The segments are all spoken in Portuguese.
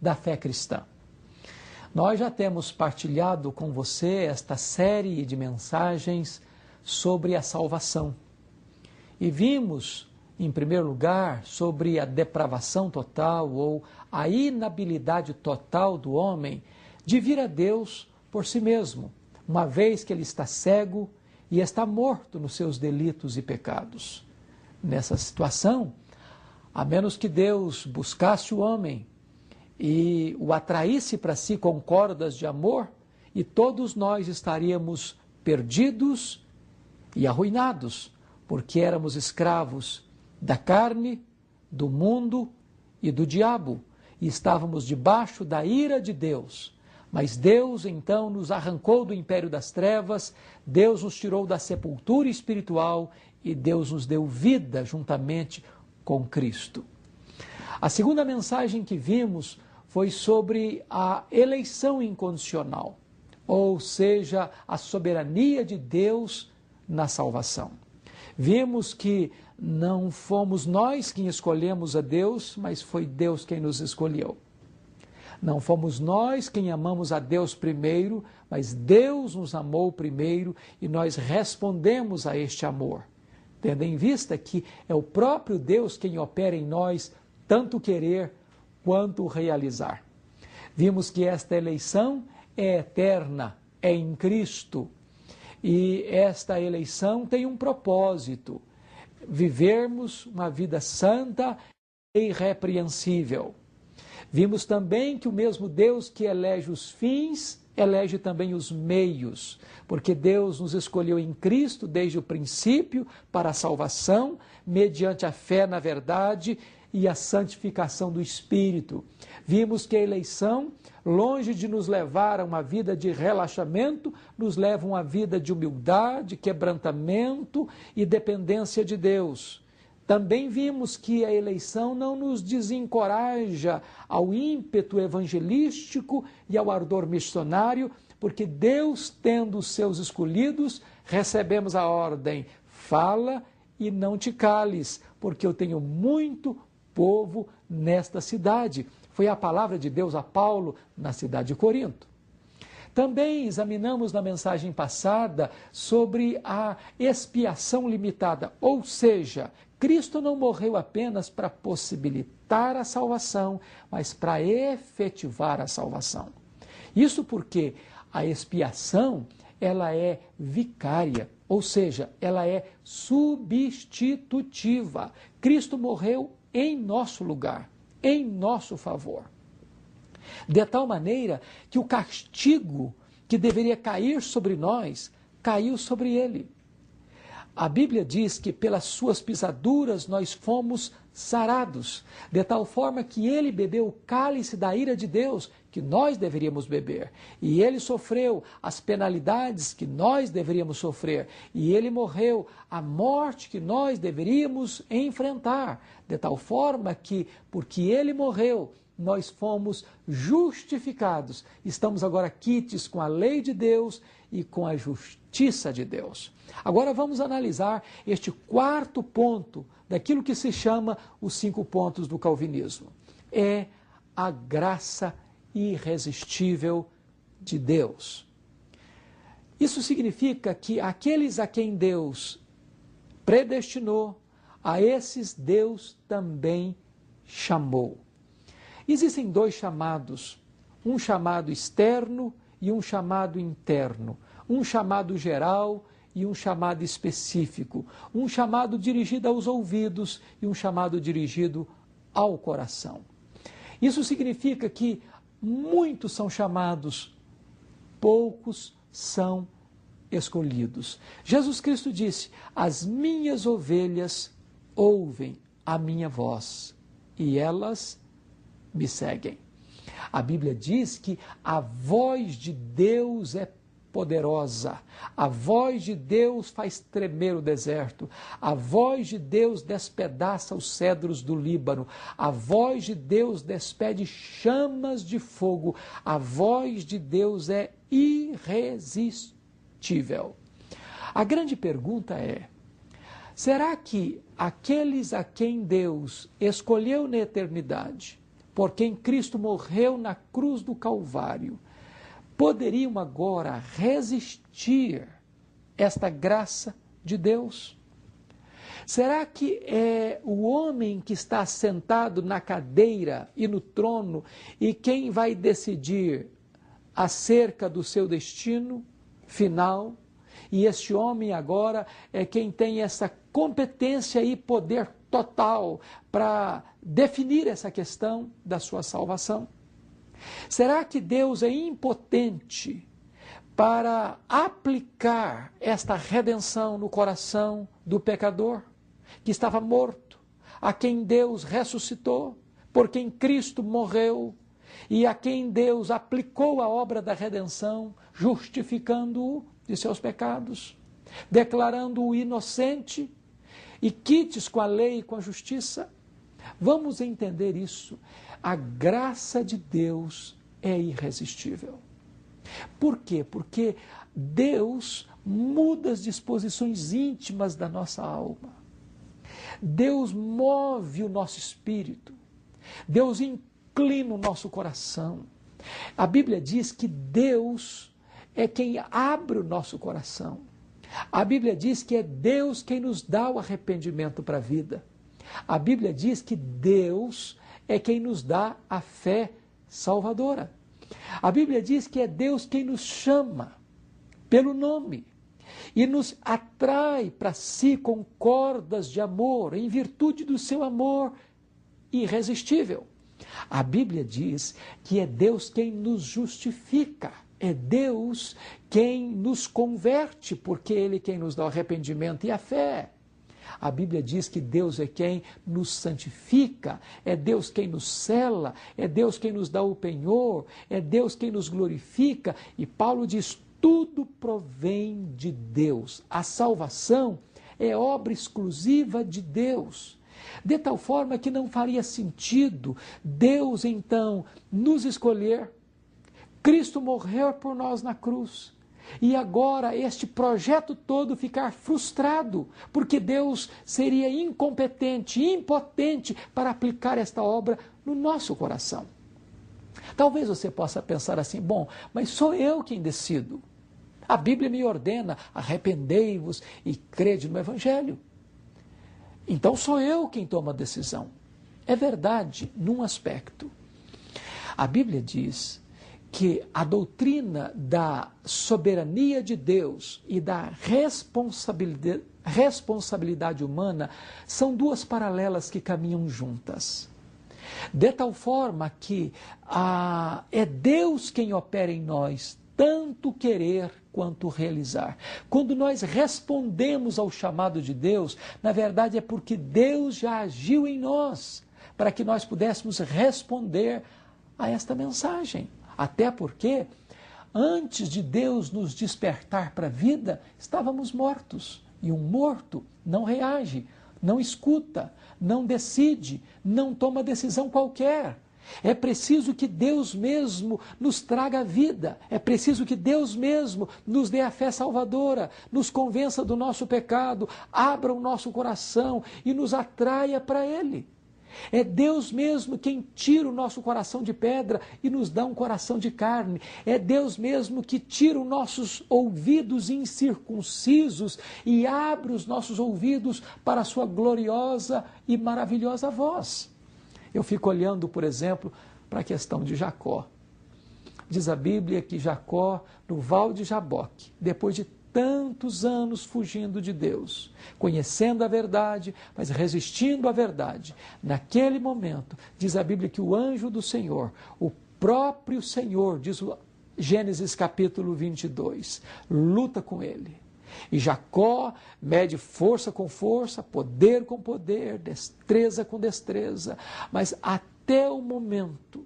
da fé cristã. Nós já temos partilhado com você esta série de mensagens sobre a salvação. E vimos, em primeiro lugar, sobre a depravação total ou a inabilidade total do homem de vir a Deus por si mesmo, uma vez que ele está cego e está morto nos seus delitos e pecados. Nessa situação, a menos que Deus buscasse o homem e o atraísse para si com cordas de amor, e todos nós estaríamos perdidos e arruinados, porque éramos escravos da carne, do mundo e do diabo, e estávamos debaixo da ira de Deus. Mas Deus então nos arrancou do império das trevas, Deus nos tirou da sepultura espiritual e Deus nos deu vida juntamente com Cristo. A segunda mensagem que vimos foi sobre a eleição incondicional, ou seja, a soberania de Deus na salvação. Vimos que não fomos nós quem escolhemos a Deus, mas foi Deus quem nos escolheu. Não fomos nós quem amamos a Deus primeiro, mas Deus nos amou primeiro e nós respondemos a este amor, tendo em vista que é o próprio Deus quem opera em nós tanto querer quanto realizar. Vimos que esta eleição é eterna, é em Cristo. E esta eleição tem um propósito: vivermos uma vida santa e irrepreensível. Vimos também que o mesmo Deus que elege os fins, elege também os meios, porque Deus nos escolheu em Cristo desde o princípio para a salvação, mediante a fé na verdade e a santificação do Espírito. Vimos que a eleição, longe de nos levar a uma vida de relaxamento, nos leva a uma vida de humildade, quebrantamento e dependência de Deus. Também vimos que a eleição não nos desencoraja ao ímpeto evangelístico e ao ardor missionário, porque Deus, tendo os seus escolhidos, recebemos a ordem: fala e não te cales, porque eu tenho muito povo nesta cidade. Foi a palavra de Deus a Paulo na cidade de Corinto. Também examinamos na mensagem passada sobre a expiação limitada, ou seja, Cristo não morreu apenas para possibilitar a salvação, mas para efetivar a salvação. Isso porque a expiação ela é vicária, ou seja, ela é substitutiva. Cristo morreu em nosso lugar, em nosso favor. De tal maneira que o castigo que deveria cair sobre nós caiu sobre ele. A Bíblia diz que pelas suas pisaduras nós fomos sarados, de tal forma que ele bebeu o cálice da ira de Deus que nós deveríamos beber, e ele sofreu as penalidades que nós deveríamos sofrer, e ele morreu a morte que nós deveríamos enfrentar, de tal forma que, porque ele morreu, nós fomos justificados. Estamos agora quites com a lei de Deus e com a justiça de Deus. Agora vamos analisar este quarto ponto daquilo que se chama os cinco pontos do calvinismo. É a graça irresistível de Deus. Isso significa que aqueles a quem Deus predestinou, a esses Deus também chamou. Existem dois chamados, um chamado externo e um chamado interno, um chamado geral e um chamado específico, um chamado dirigido aos ouvidos e um chamado dirigido ao coração. Isso significa que muitos são chamados, poucos são escolhidos. Jesus Cristo disse: As minhas ovelhas ouvem a minha voz e elas me seguem. A Bíblia diz que a voz de Deus é poderosa. A voz de Deus faz tremer o deserto. A voz de Deus despedaça os cedros do Líbano. A voz de Deus despede chamas de fogo. A voz de Deus é irresistível. A grande pergunta é: será que aqueles a quem Deus escolheu na eternidade por quem Cristo morreu na cruz do Calvário, poderiam agora resistir esta graça de Deus? Será que é o homem que está sentado na cadeira e no trono e quem vai decidir acerca do seu destino final? E este homem agora é quem tem essa competência e poder total para definir essa questão da sua salvação. Será que Deus é impotente para aplicar esta redenção no coração do pecador que estava morto, a quem Deus ressuscitou, por quem Cristo morreu e a quem Deus aplicou a obra da redenção, justificando-o de seus pecados, declarando-o inocente e quites com a lei e com a justiça. Vamos entender isso. A graça de Deus é irresistível. Por quê? Porque Deus muda as disposições íntimas da nossa alma. Deus move o nosso espírito. Deus inclina o nosso coração. A Bíblia diz que Deus é quem abre o nosso coração. A Bíblia diz que é Deus quem nos dá o arrependimento para a vida. A Bíblia diz que Deus é quem nos dá a fé salvadora. A Bíblia diz que é Deus quem nos chama pelo nome e nos atrai para si com cordas de amor, em virtude do seu amor irresistível. A Bíblia diz que é Deus quem nos justifica, é Deus quem nos converte, porque Ele é quem nos dá o arrependimento e a fé. A Bíblia diz que Deus é quem nos santifica, é Deus quem nos cela, é Deus quem nos dá o penhor, é Deus quem nos glorifica. E Paulo diz: tudo provém de Deus. A salvação é obra exclusiva de Deus. De tal forma que não faria sentido Deus então nos escolher. Cristo morreu por nós na cruz e agora este projeto todo ficar frustrado, porque Deus seria incompetente, impotente para aplicar esta obra no nosso coração. Talvez você possa pensar assim: bom, mas sou eu quem decido. A Bíblia me ordena: arrependei-vos e crede no Evangelho. Então sou eu quem toma a decisão. É verdade num aspecto. A Bíblia diz que a doutrina da soberania de Deus e da responsabilidade, responsabilidade humana são duas paralelas que caminham juntas. De tal forma que ah, é Deus quem opera em nós, tanto querer quanto realizar. Quando nós respondemos ao chamado de Deus, na verdade é porque Deus já agiu em nós, para que nós pudéssemos responder a esta mensagem. Até porque, antes de Deus nos despertar para a vida, estávamos mortos. E um morto não reage, não escuta, não decide, não toma decisão qualquer. É preciso que Deus mesmo nos traga a vida, é preciso que Deus mesmo nos dê a fé salvadora, nos convença do nosso pecado, abra o nosso coração e nos atraia para Ele. É Deus mesmo quem tira o nosso coração de pedra e nos dá um coração de carne. É Deus mesmo que tira os nossos ouvidos incircuncisos e abre os nossos ouvidos para a sua gloriosa e maravilhosa voz. Eu fico olhando, por exemplo, para a questão de Jacó. Diz a Bíblia que Jacó, no Val de Jaboque, depois de tantos anos fugindo de Deus, conhecendo a verdade, mas resistindo à verdade. Naquele momento, diz a Bíblia que o anjo do Senhor, o próprio Senhor, diz Gênesis capítulo 22, luta com ele. E Jacó mede força com força, poder com poder, destreza com destreza, mas até o momento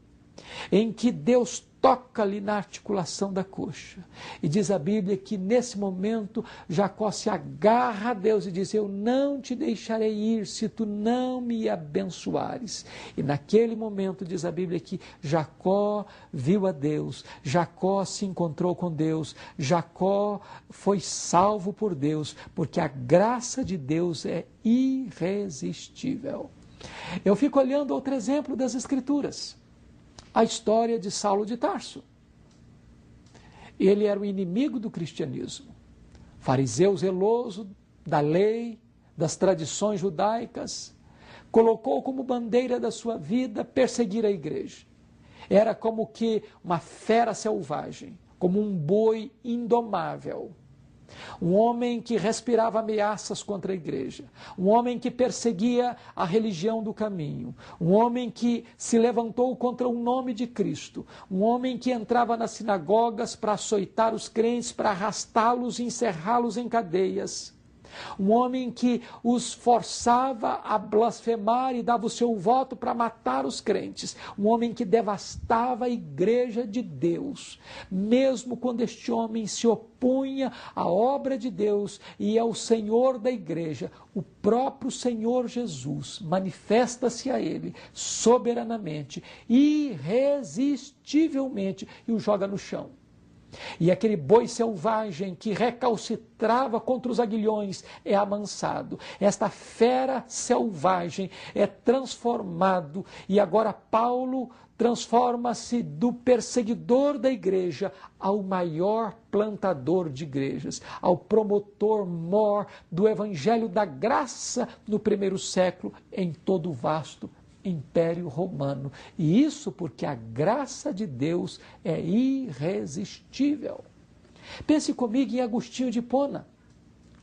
em que Deus toca-lhe na articulação da coxa. E diz a Bíblia que nesse momento Jacó se agarra a Deus e diz: Eu não te deixarei ir se tu não me abençoares. E naquele momento diz a Bíblia que Jacó viu a Deus, Jacó se encontrou com Deus, Jacó foi salvo por Deus, porque a graça de Deus é irresistível. Eu fico olhando outro exemplo das Escrituras, a história de Saulo de Tarso. Ele era o inimigo do cristianismo, fariseu zeloso da lei, das tradições judaicas, colocou como bandeira da sua vida perseguir a igreja. Era como que uma fera selvagem, como um boi indomável. Um homem que respirava ameaças contra a igreja, um homem que perseguia a religião do caminho, um homem que se levantou contra o nome de Cristo, um homem que entrava nas sinagogas para açoitar os crentes, para arrastá-los e encerrá-los em cadeias um homem que os forçava a blasfemar e dava o seu voto para matar os crentes, um homem que devastava a igreja de Deus, mesmo quando este homem se opunha à obra de Deus e ao Senhor da igreja, o próprio Senhor Jesus manifesta-se a ele soberanamente, irresistivelmente e o joga no chão. E aquele boi selvagem que recalcitrava contra os aguilhões é amansado. Esta fera selvagem é transformado e agora Paulo transforma-se do perseguidor da igreja ao maior plantador de igrejas, ao promotor mor do evangelho da graça no primeiro século em todo o vasto Império Romano. E isso porque a graça de Deus é irresistível. Pense comigo em Agostinho de Pona,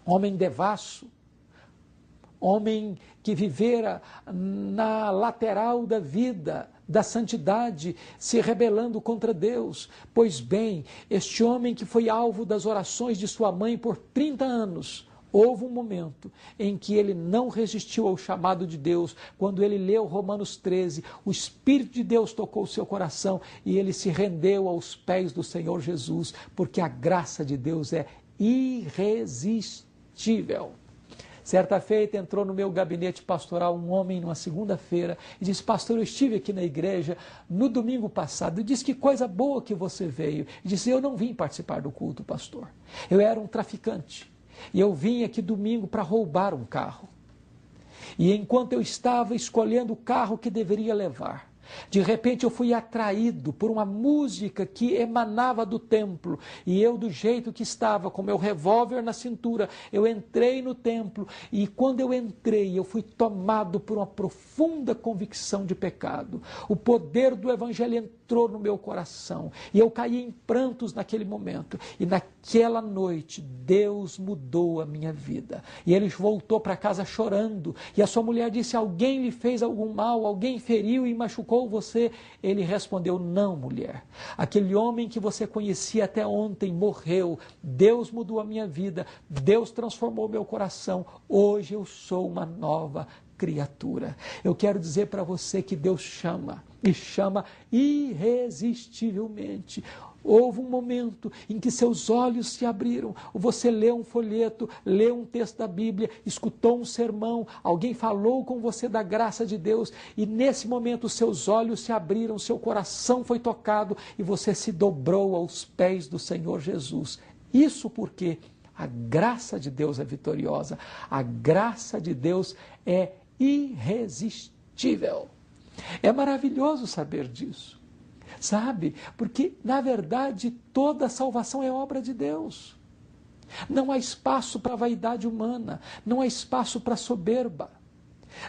homem devasso, homem que vivera na lateral da vida, da santidade, se rebelando contra Deus. Pois bem, este homem que foi alvo das orações de sua mãe por 30 anos, Houve um momento em que ele não resistiu ao chamado de Deus. Quando ele leu Romanos 13, o Espírito de Deus tocou o seu coração e ele se rendeu aos pés do Senhor Jesus, porque a graça de Deus é irresistível. Certa feita entrou no meu gabinete pastoral um homem numa segunda-feira e disse: Pastor, eu estive aqui na igreja no domingo passado e disse: Que coisa boa que você veio. E disse: Eu não vim participar do culto, pastor. Eu era um traficante. E eu vim aqui domingo para roubar um carro. E enquanto eu estava escolhendo o carro que deveria levar, de repente eu fui atraído por uma música que emanava do templo, e eu, do jeito que estava, com meu revólver na cintura, eu entrei no templo, e quando eu entrei, eu fui tomado por uma profunda convicção de pecado. O poder do Evangelho entrou no meu coração, e eu caí em prantos naquele momento, e naquela noite Deus mudou a minha vida. E ele voltou para casa chorando, e a sua mulher disse: Alguém lhe fez algum mal, alguém feriu e machucou você? Ele respondeu: Não, mulher. Aquele homem que você conhecia até ontem morreu. Deus mudou a minha vida. Deus transformou meu coração. Hoje eu sou uma nova criatura. Eu quero dizer para você que Deus chama e chama irresistivelmente. Houve um momento em que seus olhos se abriram. Você leu um folheto, leu um texto da Bíblia, escutou um sermão, alguém falou com você da graça de Deus, e nesse momento seus olhos se abriram, seu coração foi tocado e você se dobrou aos pés do Senhor Jesus. Isso porque a graça de Deus é vitoriosa, a graça de Deus é irresistível. É maravilhoso saber disso sabe? Porque, na verdade, toda salvação é obra de Deus. Não há espaço para vaidade humana, não há espaço para soberba.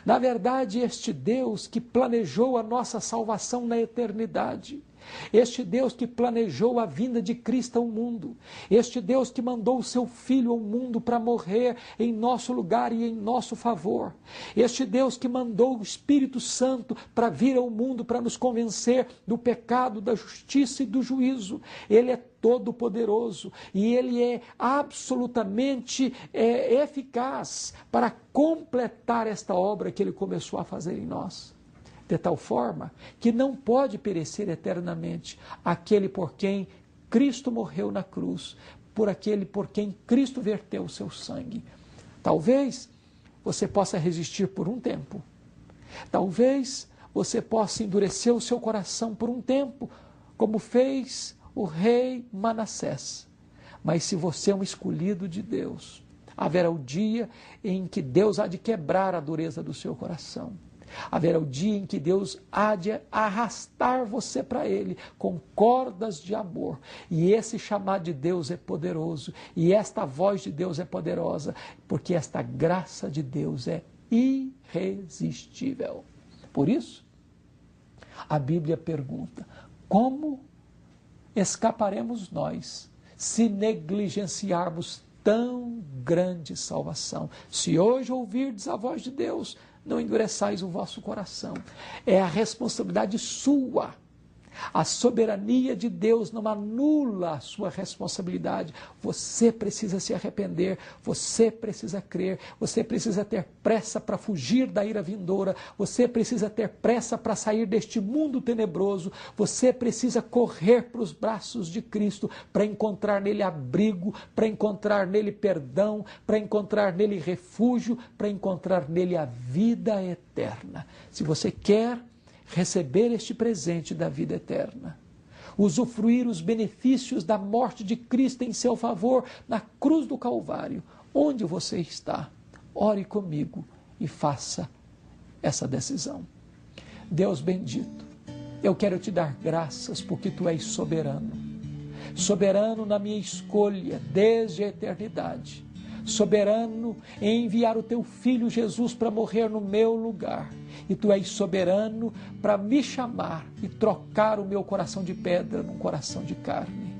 Na verdade, este Deus que planejou a nossa salvação na eternidade, este Deus que planejou a vinda de Cristo ao mundo, este Deus que mandou o seu Filho ao mundo para morrer em nosso lugar e em nosso favor, este Deus que mandou o Espírito Santo para vir ao mundo para nos convencer do pecado, da justiça e do juízo, ele é todo-poderoso e ele é absolutamente é, eficaz para completar esta obra que ele começou a fazer em nós de tal forma que não pode perecer eternamente aquele por quem Cristo morreu na cruz, por aquele por quem Cristo verteu o seu sangue. Talvez você possa resistir por um tempo. Talvez você possa endurecer o seu coração por um tempo, como fez o rei Manassés. Mas se você é um escolhido de Deus, haverá o dia em que Deus há de quebrar a dureza do seu coração Haverá o dia em que Deus há de arrastar você para Ele com cordas de amor. E esse chamado de Deus é poderoso. E esta voz de Deus é poderosa. Porque esta graça de Deus é irresistível. Por isso, a Bíblia pergunta: como escaparemos nós se negligenciarmos tão grande salvação? Se hoje ouvirdes a voz de Deus, não endureçais o vosso coração. É a responsabilidade sua a soberania de Deus não anula a sua responsabilidade. Você precisa se arrepender, você precisa crer, você precisa ter pressa para fugir da ira vindoura, você precisa ter pressa para sair deste mundo tenebroso, você precisa correr para os braços de Cristo para encontrar nele abrigo, para encontrar nele perdão, para encontrar nele refúgio, para encontrar nele a vida eterna. Se você quer receber este presente da vida eterna, usufruir os benefícios da morte de Cristo em seu favor na cruz do Calvário. Onde você está? Ore comigo e faça essa decisão. Deus bendito, eu quero te dar graças porque tu és soberano. Soberano na minha escolha desde a eternidade. Soberano em enviar o teu filho Jesus para morrer no meu lugar e tu és soberano para me chamar e trocar o meu coração de pedra num coração de carne.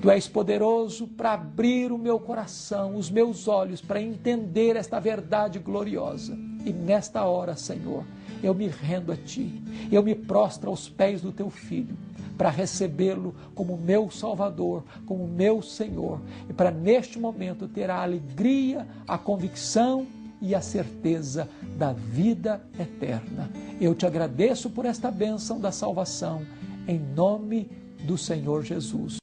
Tu és poderoso para abrir o meu coração, os meus olhos, para entender esta verdade gloriosa. E nesta hora, Senhor, eu me rendo a Ti, eu me prostro aos pés do Teu Filho, para recebê-lo como meu Salvador, como meu Senhor, e para neste momento ter a alegria, a convicção e a certeza da vida eterna. Eu te agradeço por esta bênção da salvação, em nome do Senhor Jesus.